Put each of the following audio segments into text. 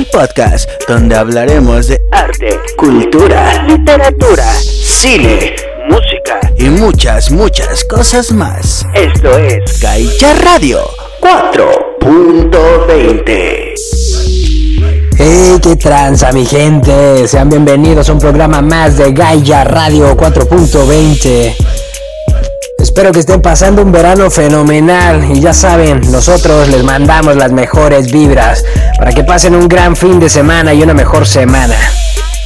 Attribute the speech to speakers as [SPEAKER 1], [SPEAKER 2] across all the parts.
[SPEAKER 1] al podcast donde hablaremos de arte, cultura, literatura, cine, música y muchas, muchas cosas más. Esto es Gaia Radio 4.20.
[SPEAKER 2] ¡Hey! ¡Qué tranza, mi gente! Sean bienvenidos a un programa más de Gaia Radio 4.20. Espero que estén pasando un verano fenomenal y ya saben, nosotros les mandamos las mejores vibras para que pasen un gran fin de semana y una mejor semana.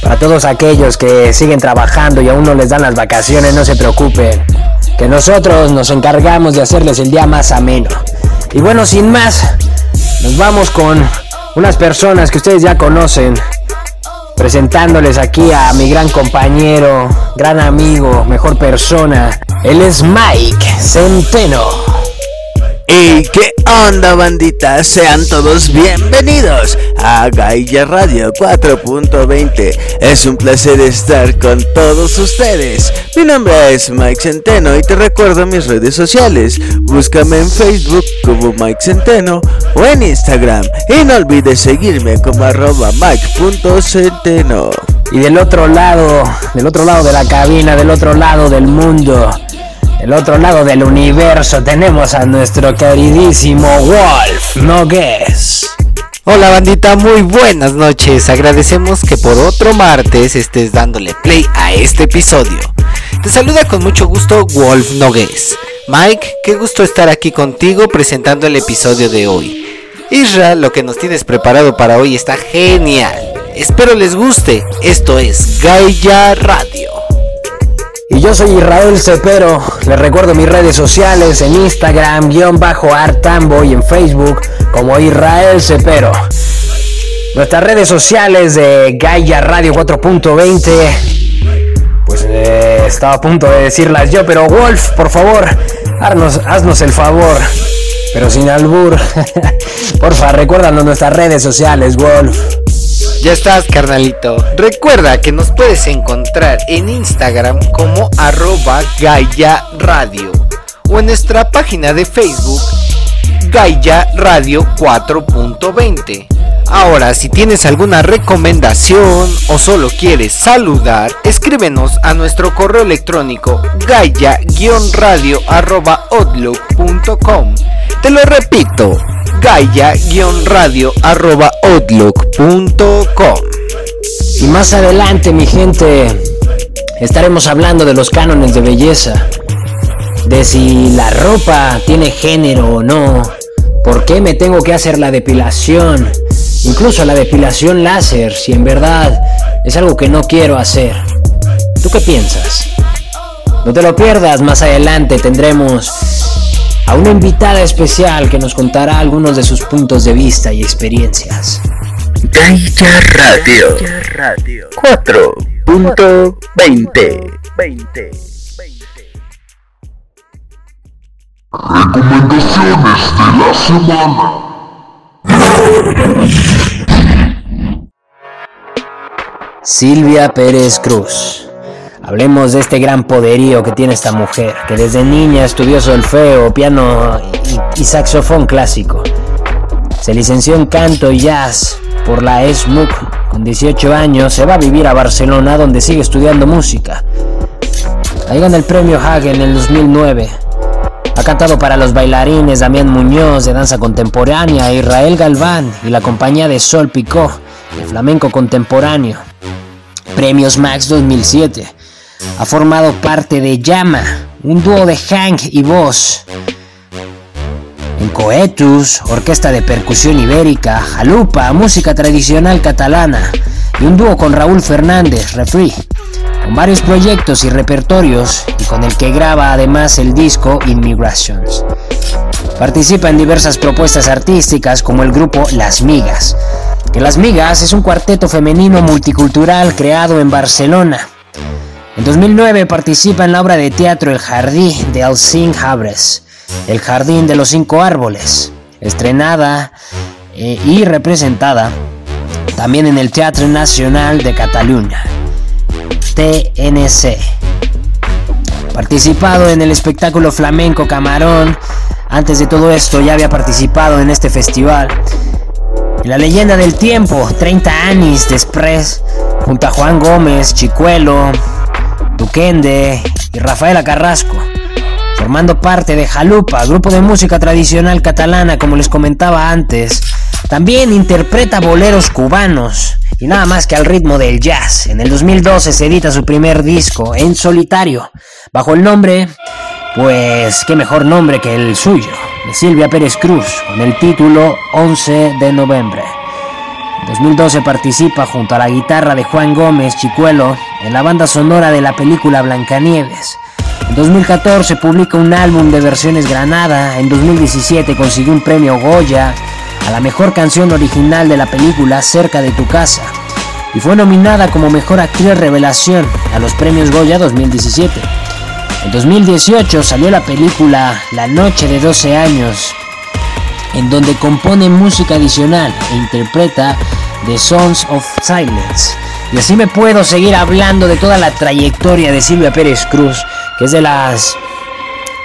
[SPEAKER 2] Para todos aquellos que siguen trabajando y aún no les dan las vacaciones, no se preocupen, que nosotros nos encargamos de hacerles el día más ameno. Y bueno, sin más, nos vamos con unas personas que ustedes ya conocen, presentándoles aquí a mi gran compañero, gran amigo, mejor persona. Él es Mike Centeno.
[SPEAKER 1] ¿Y qué onda bandita? Sean todos bienvenidos a Gaia Radio 4.20. Es un placer estar con todos ustedes. Mi nombre es Mike Centeno y te recuerdo mis redes sociales. Búscame en Facebook como Mike Centeno o en Instagram. Y no olvides seguirme como arroba Mike.centeno.
[SPEAKER 2] Y del otro lado, del otro lado de la cabina, del otro lado del mundo del otro lado del universo tenemos a nuestro queridísimo Wolf Nogues.
[SPEAKER 3] Hola bandita, muy buenas noches. Agradecemos que por otro martes estés dándole play a este episodio. Te saluda con mucho gusto Wolf Nogues. Mike, qué gusto estar aquí contigo presentando el episodio de hoy. Isra, lo que nos tienes preparado para hoy está genial. Espero les guste. Esto es Gaia Radio.
[SPEAKER 2] Y yo soy Israel Cepero. Les recuerdo mis redes sociales en Instagram, guion bajo Artambo y en Facebook como Israel Cepero. Nuestras redes sociales de Gaia Radio 4.20. Pues eh, estaba a punto de decirlas yo, pero Wolf, por favor, haznos, haznos el favor. Pero sin albur. Porfa, recuérdanos nuestras redes sociales, Wolf.
[SPEAKER 3] Ya estás, carnalito. Recuerda que nos puedes encontrar en Instagram como arroba Gaia Radio o en nuestra página de Facebook Gaia Radio 4.20. Ahora, si tienes alguna recomendación o solo quieres saludar, escríbenos a nuestro correo electrónico gaia-radio.outlook.com. Te lo repito, gaia-radio.outlook.com.
[SPEAKER 2] Y más adelante, mi gente, estaremos hablando de los cánones de belleza, de si la ropa tiene género o no, por qué me tengo que hacer la depilación, incluso la depilación láser, si en verdad es algo que no quiero hacer. ¿Tú qué piensas? No te lo pierdas, más adelante tendremos a una invitada especial que nos contará algunos de sus puntos de vista y experiencias.
[SPEAKER 1] Radio, Radio 4.20
[SPEAKER 4] Recomendaciones de la semana.
[SPEAKER 2] Silvia Pérez Cruz. Hablemos de este gran poderío que tiene esta mujer, que desde niña estudió solfeo, piano y, saxofón clásico. Se licenció en canto y jazz por la ESMUC. Con 18 años se va a vivir a Barcelona donde sigue estudiando música. Ahí gana el premio Hagen en el 2009. Ha cantado para los bailarines Damián Muñoz de danza contemporánea, Israel Galván y la compañía de Sol Picó de flamenco contemporáneo. Premios Max 2007. Ha formado parte de Llama, un dúo de Hank y voz. En Coetus, orquesta de percusión ibérica, Jalupa, música tradicional catalana y un dúo con Raúl Fernández, Refri, con varios proyectos y repertorios y con el que graba además el disco Immigrations. Participa en diversas propuestas artísticas como el grupo Las Migas, que Las Migas es un cuarteto femenino multicultural creado en Barcelona. En 2009 participa en la obra de teatro El Jardín de Alcín Habres, El Jardín de los Cinco Árboles, estrenada eh, y representada también en el Teatro Nacional de Cataluña, TNC. Participado en el espectáculo flamenco Camarón, antes de todo esto ya había participado en este festival la leyenda del tiempo, 30 años después, junto a Juan Gómez, Chicuelo, Y Rafaela Carrasco, formando parte de Jalupa, grupo de música tradicional catalana como les comentaba antes. También interpreta boleros cubanos y nada más que al ritmo del jazz. En el 2012 se edita su primer disco en solitario, bajo el nombre, pues qué mejor nombre que el suyo, de Silvia Pérez Cruz, con el título 11 de noviembre. En 2012 participa junto a la guitarra de Juan Gómez Chicuelo en la banda sonora de la película Blancanieves. En 2014 publica un álbum de versiones Granada, en 2017 consiguió un premio Goya a la mejor canción original de la película Cerca de tu casa y fue nominada como mejor actriz revelación a los premios Goya 2017. En 2018 salió la película La Noche de 12 años, en donde compone música adicional e interpreta The Sons of Silence. Y así me puedo seguir hablando de toda la trayectoria de Silvia Pérez Cruz, que es de las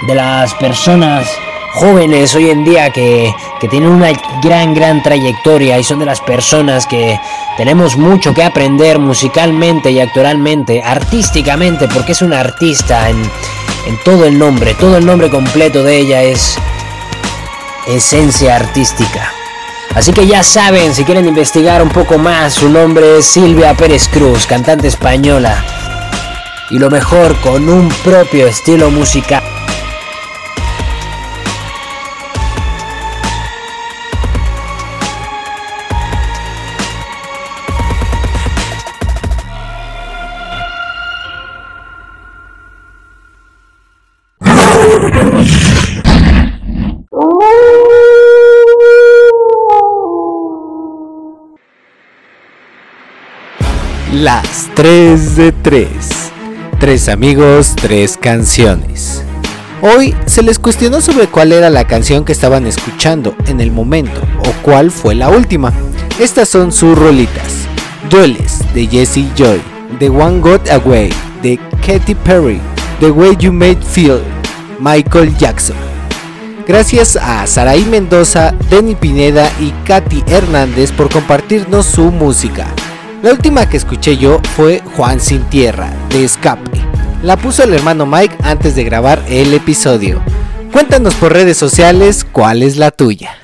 [SPEAKER 2] de las personas jóvenes hoy en día que, que, tienen una gran, gran trayectoria y son de las personas que tenemos mucho que aprender musicalmente y actoralmente, artísticamente, porque es una artista en, en todo el nombre, todo el nombre completo de ella es esencia artística. Así que ya saben, si quieren investigar un poco más, su nombre es Silvia Pérez Cruz, cantante española. Y lo mejor, con un propio estilo musical.
[SPEAKER 3] Las 3 de 3. Tres amigos, tres canciones. Hoy se les cuestionó sobre cuál era la canción que estaban escuchando en el momento o cuál fue la última. Estas son sus rolitas. Dueles de Jesse Joy, The One Got Away de Katy Perry, The Way You Made Feel, Michael Jackson. Gracias a Saraí Mendoza, Denny Pineda y Katy Hernández por compartirnos su música. La última que escuché yo fue Juan sin Tierra, de Escape. La puso el hermano Mike antes de grabar el episodio. Cuéntanos por redes sociales cuál es la tuya.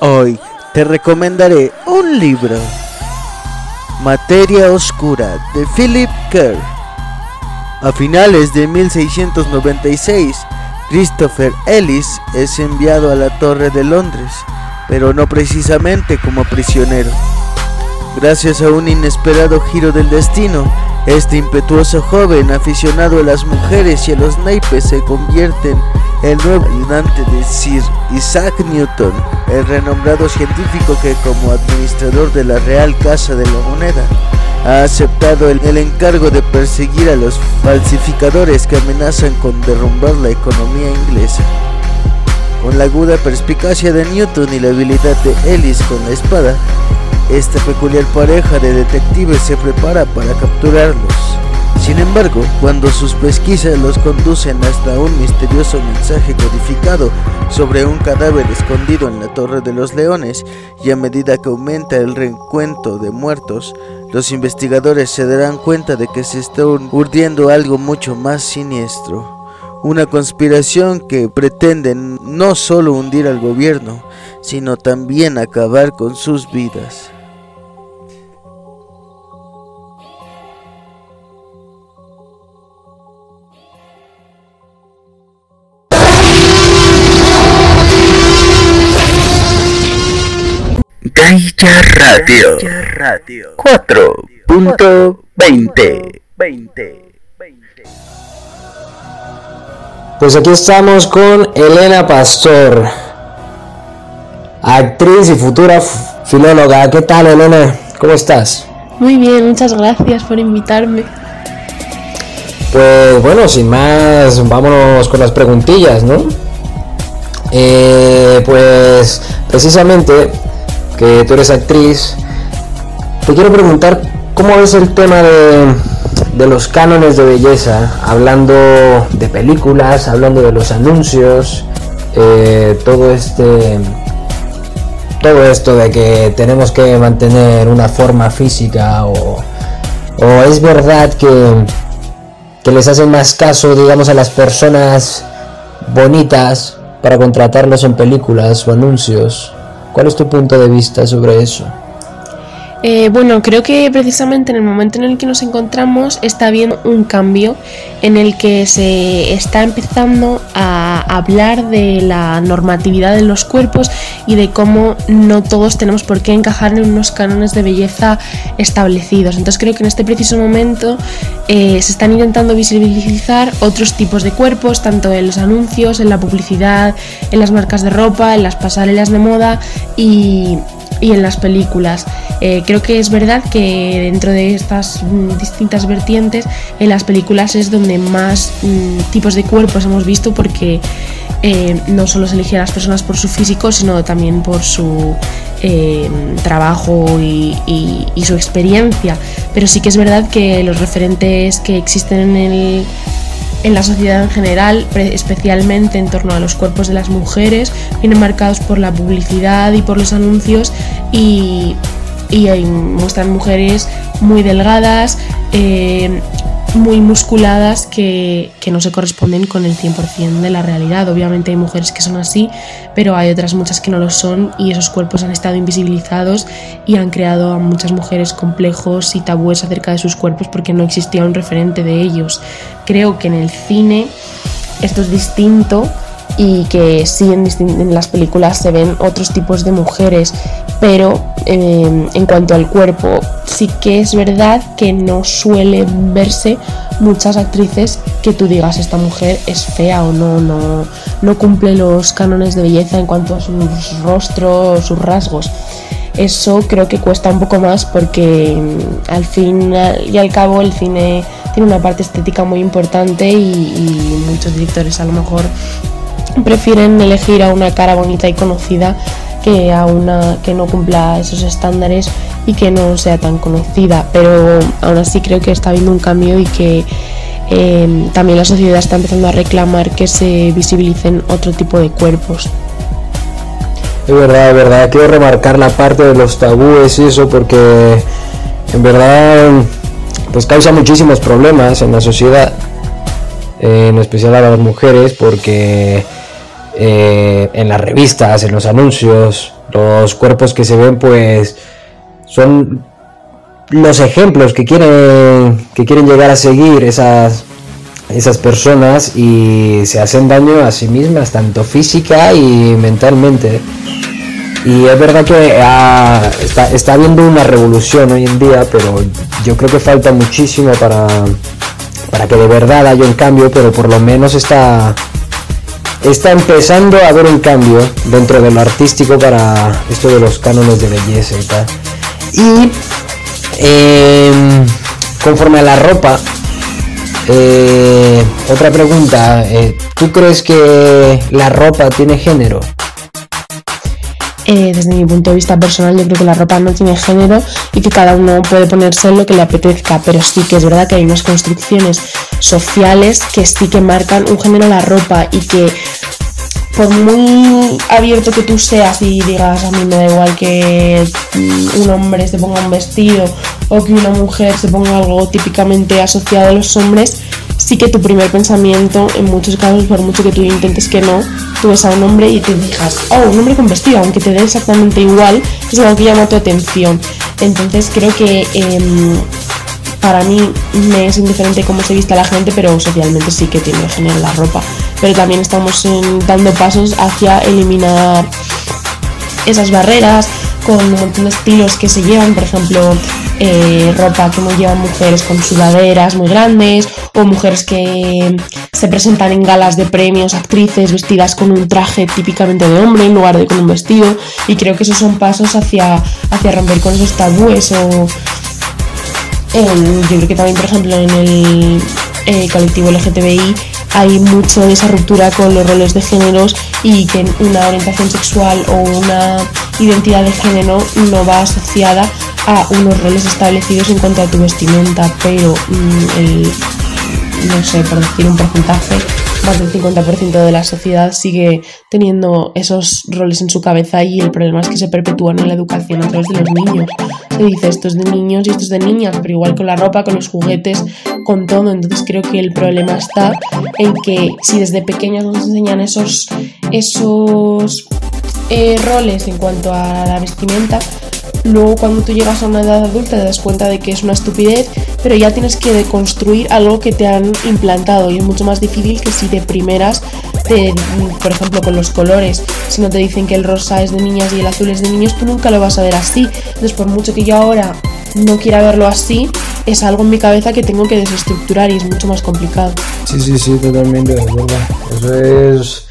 [SPEAKER 1] Hoy te recomendaré un libro Materia Oscura de Philip Kerr. A finales de 1696, Christopher Ellis es enviado a la Torre de Londres, pero no precisamente como prisionero. Gracias a un inesperado giro del destino, este impetuoso joven aficionado a las mujeres y a los naipes se convierte en el nuevo ayudante de Sir Isaac Newton, el renombrado científico que como administrador de la Real Casa de la Moneda ha aceptado el, el, encargo de perseguir a los falsificadores que amenazan con derrumbar la economía inglesa. Con la aguda perspicacia de Newton y la habilidad de Ellis con la espada, esta peculiar pareja de detectives se prepara para capturarlos. Sin embargo, cuando sus pesquisas los conducen hasta un misterioso mensaje codificado sobre un cadáver escondido en la Torre de los Leones, y a medida que aumenta el reencuentro de muertos, los investigadores se darán cuenta de que se está urdiendo algo mucho más siniestro. Una conspiración que pretende no solo hundir al gobierno, sino también acabar con sus vidas.
[SPEAKER 5] Gaia Radio, Radio 4.20
[SPEAKER 2] Pues aquí estamos con Elena Pastor, actriz y futura filóloga. ¿Qué tal, Elena? ¿Cómo estás?
[SPEAKER 6] Muy bien, muchas gracias por invitarme.
[SPEAKER 2] Pues bueno, sin más, vámonos con las preguntillas, ¿no? Eh, pues precisamente que tú eres actriz, te quiero preguntar cómo ves el tema de, de los cánones de belleza, hablando de películas, hablando de los anuncios, eh, todo este todo esto de que tenemos que mantener una forma física o, o es verdad que, que les hacen más caso digamos a las personas bonitas para contratarlos en películas o anuncios ¿cuál es tu punto de vista sobre eso?
[SPEAKER 6] Eh, bueno, creo que precisamente en el momento en el que nos encontramos está habiendo un cambio en el que se está empezando a hablar de la normatividad de los cuerpos y de cómo no todos tenemos por qué encajar en unos cánones de belleza establecidos. Entonces creo que en este preciso momento eh, se están intentando visibilizar otros tipos de cuerpos, tanto en los anuncios, en la publicidad, en las marcas de ropa, en las pasarelas de moda y y en las películas. Eh, creo que es verdad que dentro de estas mm, distintas vertientes, en las películas es donde más mm, tipos de cuerpos hemos visto porque eh, no solo se elige a las personas por su físico, sino también por su eh, trabajo y, y su experiencia. Pero sí que es verdad que los referentes que existen en el en la sociedad en general, especialmente en torno a los cuerpos de las mujeres, vienen marcados por la publicidad y por los anuncios y, muestran mujeres muy delgadas, eh, muy musculadas que, no se corresponden con el 100% de la realidad. Obviamente hay mujeres que son así, pero hay otras muchas que no lo son y esos cuerpos han estado invisibilizados y han creado a muchas mujeres complejos y tabúes acerca de sus cuerpos porque no existía un referente de ellos. Creo que en el cine esto es distinto y que sí en, las películas se ven otros tipos de mujeres, pero em, en cuanto al cuerpo sí que es verdad que no suele verse muchas actrices que tú digas esta mujer es fea o no, no, no cumple los cánones de belleza en cuanto a sus rostros, sus rasgos. Eso creo que cuesta un poco más porque em, al fin y al cabo el cine tiene una parte estética muy importante y muchos directores a lo mejor prefieren elegir a una cara bonita y conocida que a una que no cumpla esos estándares y que no sea tan conocida. Pero aún así creo que está habiendo un cambio y que em, también la sociedad está empezando a reclamar que se visibilicen otro tipo de cuerpos.
[SPEAKER 2] Es verdad, es verdad. Quiero remarcar la parte de los tabúes y eso porque en verdad pues causa muchísimos problemas en la sociedad, en especial a las mujeres porque eh, en las revistas, en los anuncios, los cuerpos que se ven pues son los ejemplos que quieren, que quieren llegar a seguir esas, esas personas y se hacen daño a sí mismas, tanto física y mentalmente. Y es verdad que está, está habiendo una revolución hoy en día, pero yo creo que falta muchísimo para, para que de verdad haya un cambio, pero por lo menos está, está empezando a haber un cambio dentro de lo artístico para esto de los cánones de belleza y tal. Y em, conforme a la ropa, eh, otra pregunta, eh, ¿tú crees que la ropa tiene género?
[SPEAKER 6] Eh, desde mi punto de vista personal, yo creo que la ropa no tiene género y que cada uno puede ponerse lo que le apetezca, pero sí que es verdad que hay unas construcciones sociales que sí que marcan un género a la ropa y que por muy abierto que tú seas y digas a mí me da igual que un hombre se ponga un vestido o que una mujer se ponga algo típicamente asociado a los hombres, sí que tu primer pensamiento, en muchos casos, por mucho que tú intentes que no, tú ves a un hombre y te digas, oh, un hombre con vestido, aunque te dé exactamente igual, es algo que llama tu atención. Entonces creo que em, para mí me es indiferente cómo se vista la gente, pero socialmente sí que tiene género la ropa. Pero también estamos dando pasos hacia eliminar esas barreras con un montón de estilos que se llevan, por ejemplo, eh, ropa que llevan mujeres con sudaderas muy grandes o mujeres que se presentan en galas de premios, actrices vestidas con un traje típicamente de hombre en lugar de con un vestido. Y creo que esos son pasos hacia, hacia romper con esos tabúes o yo creo que también por ejemplo en el eh, colectivo LGTBI hay mucho de esa ruptura con los roles de géneros y que una orientación sexual o una identidad de género no va asociada a unos roles establecidos en cuanto a tu vestimenta, pero mm, el, no sé, por decir un porcentaje, más del 50% de la sociedad sigue teniendo esos roles en su cabeza y el problema es que se perpetúan en la educación a través de los niños. Se dice esto es de niños y esto es de niñas, pero igual con la ropa, con los juguetes, con todo. Entonces creo que el problema está en que si desde pequeños nos enseñan esos, esos eh, roles en cuanto a la vestimenta, luego cuando tú llegas a una edad adulta te das cuenta de que es una estupidez, pero ya tienes que deconstruir algo que te han implantado y es mucho más difícil que si de primeras, por ejemplo con los colores, si no te dicen que el rosa es de niñas y el azul es de niños, tú nunca lo vas a ver así. Entonces por mucho que yo ahora no quiera verlo así, es algo en mi cabeza que tengo que desestructurar y es mucho más complicado.
[SPEAKER 2] Sí, sí, sí, totalmente, de verdad. Eso es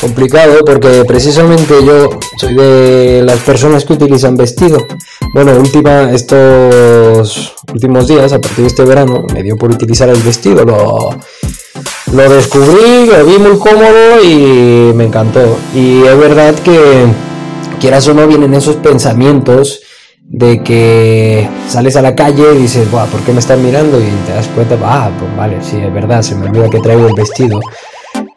[SPEAKER 2] complicado porque precisamente yo soy de las personas que utilizan vestido. Bueno, última, estos últimos días, a partir de este verano, me dio por utilizar el vestido. Lo, lo descubrí, lo vi muy cómodo y me encantó. Y es verdad que, quieras o no, vienen esos pensamientos de que sales a la calle y dices, Buah, ¿por qué me están mirando? Y te das cuenta, ah, pues vale, sí, es verdad, se me olvida que traigo el vestido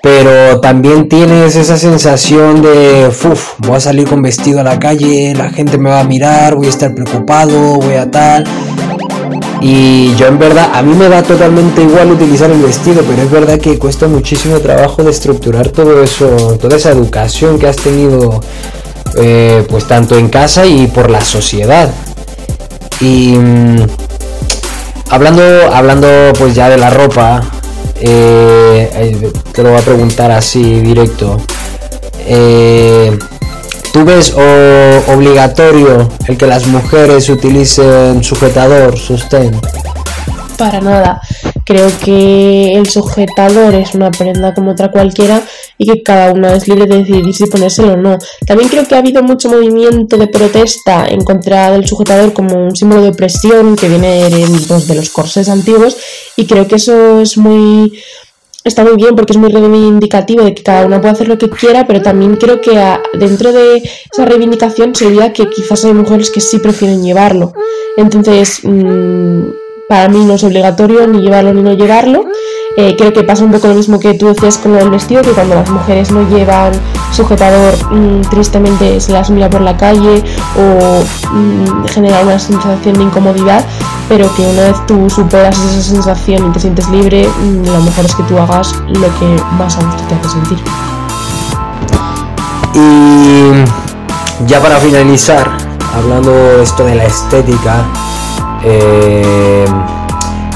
[SPEAKER 2] pero también tienes esa sensación de, uff, voy a salir con vestido a la calle, la gente me va a mirar, voy a estar preocupado, voy a tal. Y yo en verdad, a mí me da totalmente igual utilizar el vestido, pero es verdad que cuesta muchísimo trabajo de estructurar todo eso, toda esa educación que has tenido, eh, pues tanto en casa y por la sociedad. Y mm, hablando, hablando pues ya de la ropa, eh, te lo voy a preguntar así directo. Eh, ¿Tú ves obligatorio el que las mujeres utilicen sujetador, sostén?
[SPEAKER 6] Para nada. Creo que el sujetador es una prenda como otra cualquiera y que cada una es libre de decidir si ponérselo o no. También creo que ha habido mucho movimiento de protesta en contra del sujetador como un símbolo de opresión que viene de los corsés antiguos y creo que eso es muy está muy bien porque es muy reivindicativo de que cada una puede hacer lo que quiera, pero también creo que dentro de esa reivindicación se olvida que quizás hay mujeres que sí prefieren llevarlo. Entonces, mm, para mí no es obligatorio ni llevarlo ni no llevarlo. Eh, creo que pasa un poco lo mismo que tú decías con el vestido, que cuando las mujeres no llevan sujetador, mm, tristemente se las mira por la calle o mm, genera una sensación de incomodidad, pero que una vez tú superas esa sensación y te sientes libre, mm, lo mejor es que tú hagas lo que más a gusto te hace sentir.
[SPEAKER 2] Y ya para finalizar, hablando esto de la estética, eh,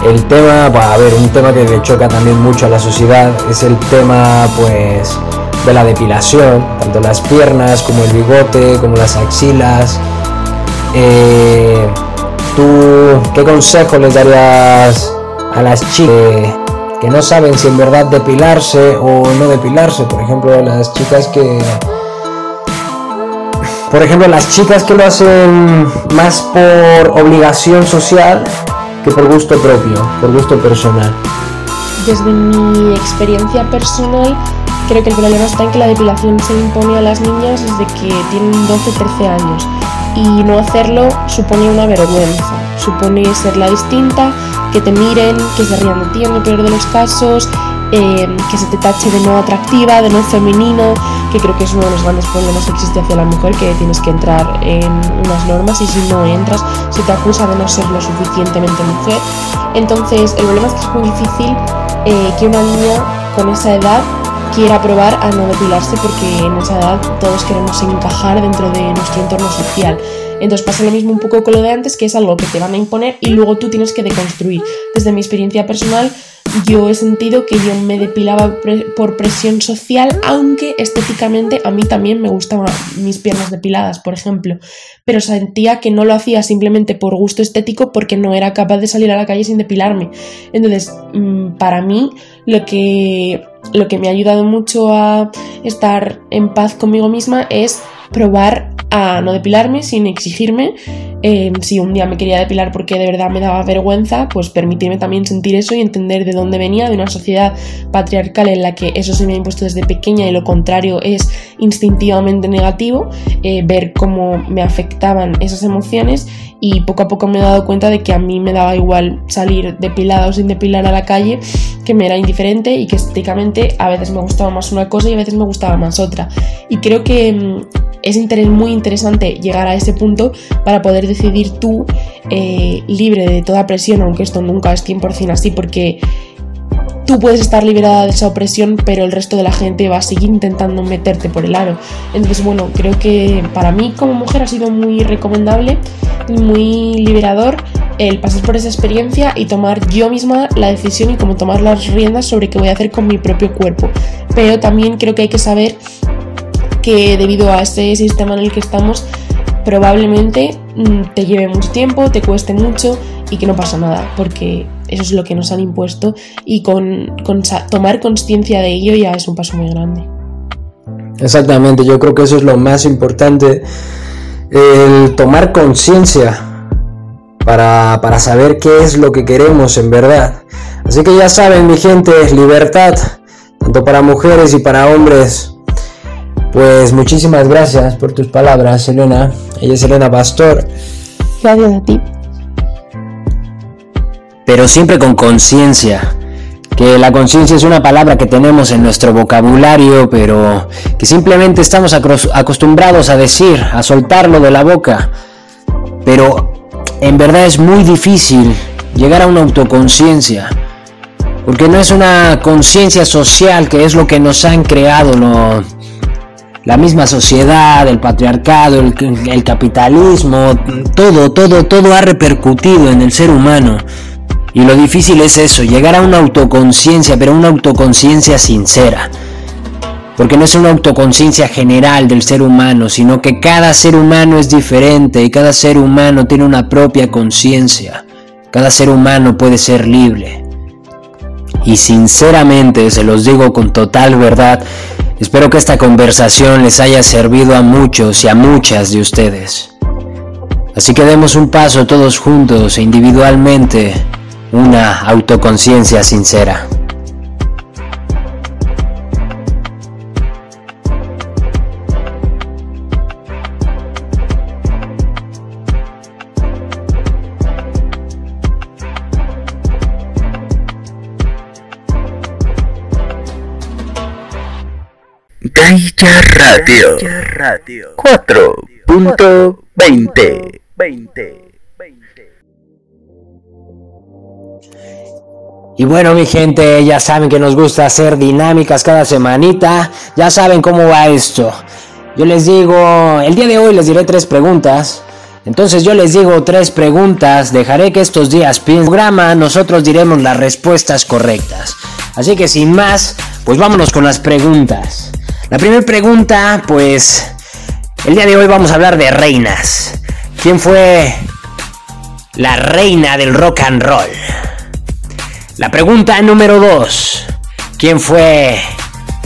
[SPEAKER 2] el tema, a ver, un tema que le choca también mucho a la sociedad es el tema, pues, de la depilación, tanto las piernas como el bigote, como las axilas. Eh, ¿Tú qué consejo les darías a las chicas que no saben si en verdad depilarse o no depilarse? Por ejemplo, las chicas que por ejemplo, las chicas que lo hacen más por obligación social que por gusto propio, por gusto personal.
[SPEAKER 6] Desde mi experiencia personal, creo que el problema está en que la depilación se impone a las niñas desde que tienen 12-13 años y no hacerlo supone una vergüenza, supone ser la distinta, que te miren, que se rían de ti en el peor de los casos, eh, que se te tache de no atractiva, de no femenino, que creo que es uno de los grandes problemas que existe hacia la mujer, que tienes que entrar en unas normas y si no entras se te acusa de no ser lo suficientemente mujer. Entonces el problema es que es muy difícil eh, que una niña con esa edad quiera probar a no depilarse porque en esa edad todos queremos encajar dentro de nuestro entorno social. Entonces pasa lo mismo un poco con lo de antes, que es algo que te van a imponer y luego tú tienes que deconstruir. Desde mi experiencia personal, yo he sentido que yo me depilaba por presión social, aunque estéticamente a mí también me gustaban mis piernas depiladas, por ejemplo, pero sentía que no lo hacía simplemente por gusto estético porque no era capaz de salir a la calle sin depilarme. Entonces, mm, para mí, lo que, lo que me ha ayudado mucho a estar en paz conmigo misma es probar a no depilarme sin exigirme. Eh, si un día me quería depilar porque de verdad me daba vergüenza, pues permitirme también sentir eso y entender de dónde venía, de una sociedad patriarcal en la que eso se me ha impuesto desde pequeña y lo contrario es instintivamente negativo, eh, ver cómo me afectaban esas emociones y poco a poco me he dado cuenta de que a mí me daba igual salir depilada o sin depilar a la calle, que me era indiferente y que estéticamente a veces me gustaba más una cosa y a veces me gustaba más otra. Y creo que mm, es muy interesante llegar a ese punto para poder decidir tú eh, libre de toda presión, aunque esto nunca es 100% así, porque tú puedes estar liberada de esa opresión, pero el resto de la gente va a seguir intentando meterte por el aro. Entonces, bueno, creo que para mí como mujer ha sido muy recomendable y muy liberador el pasar por esa experiencia y tomar yo misma la decisión y cómo tomar las riendas sobre qué voy a hacer con mi propio cuerpo. Pero también creo que hay que saber que debido a este sistema en el que estamos, probablemente mm, te lleve mucho tiempo, te cueste mucho y que no pasa nada, porque eso es lo que nos han impuesto y con, tomar conciencia de ello ya es un paso muy grande.
[SPEAKER 7] Exactamente, yo creo que eso es lo más importante, el tomar conciencia para, para saber qué es lo que queremos en verdad. Así que ya saben, mi gente, libertad, tanto para mujeres y para hombres. Pues muchísimas gracias por tus palabras, Elena. Ella es Elena Pastor.
[SPEAKER 6] Gracias a ti.
[SPEAKER 2] Pero siempre con conciencia. Que la conciencia es una palabra que tenemos en nuestro vocabulario, pero que simplemente estamos acostumbrados a decir, a soltarlo de la boca. Pero en verdad es muy difícil llegar a una autoconciencia. Porque no es una conciencia social que es lo que nos han creado, lo, la misma sociedad, el patriarcado, el, capitalismo, todo, todo, todo ha repercutido en el ser humano. Y lo difícil es eso, llegar a una autoconciencia, pero una autoconciencia sincera. Porque no es una autoconciencia general del ser humano, sino que cada ser humano es diferente y cada ser humano tiene una propia conciencia. Cada ser humano puede ser libre. Y sinceramente, se los digo con total verdad, Espero que esta conversación les haya servido a muchos y a muchas de ustedes. Así que demos un paso todos juntos e individualmente, una autoconciencia sincera.
[SPEAKER 5] Gaia Radio, Radio 4.20
[SPEAKER 2] Y bueno, mi gente, ya saben que nos gusta hacer dinámicas cada semanita. Ya saben cómo va esto. Yo les digo, el día de hoy les diré tres preguntas. Entonces yo les digo tres preguntas. Dejaré que estos días programa nosotros diremos las respuestas correctas. Así que sin más, pues vámonos con las preguntas. La primera pregunta, pues, el día de hoy vamos a hablar de reinas. ¿Quién fue la reina del rock and roll? La pregunta número dos, ¿quién fue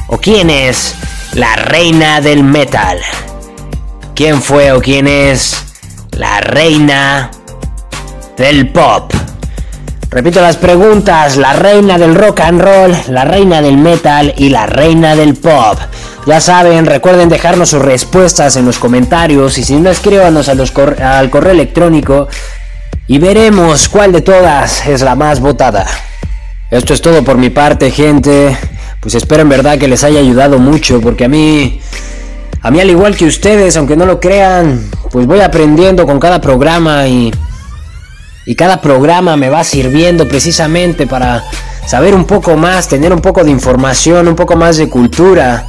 [SPEAKER 2] o quién es la reina del metal? ¿Quién fue o quién es la reina del pop? Repito las preguntas, la reina del rock and roll, la reina del metal y la reina del pop. Ya saben, recuerden dejarnos sus respuestas en los comentarios y si no escríbanos al correo electrónico y veremos cuál de todas es la más votada. Esto es todo por mi parte, gente. Pues espero en verdad que les haya ayudado mucho porque a mí, a mí al igual que ustedes, aunque no lo crean, pues voy aprendiendo con cada programa y, y cada programa me va sirviendo precisamente para saber un poco más, tener un poco de información, un poco más de cultura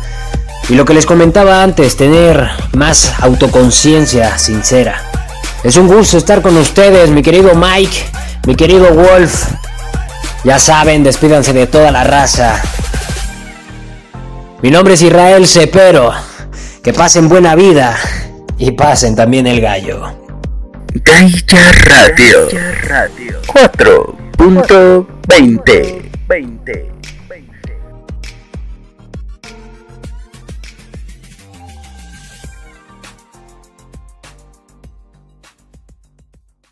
[SPEAKER 2] y lo que les comentaba antes, tener más autoconciencia sincera. Es un gusto estar con ustedes, mi querido Mike, mi querido Wolf. Ya saben, despídanse de toda la raza. Mi nombre es Israel Cepero. Que pasen buena vida y pasen también el gallo.
[SPEAKER 5] Gaia Radio, Radio 4.20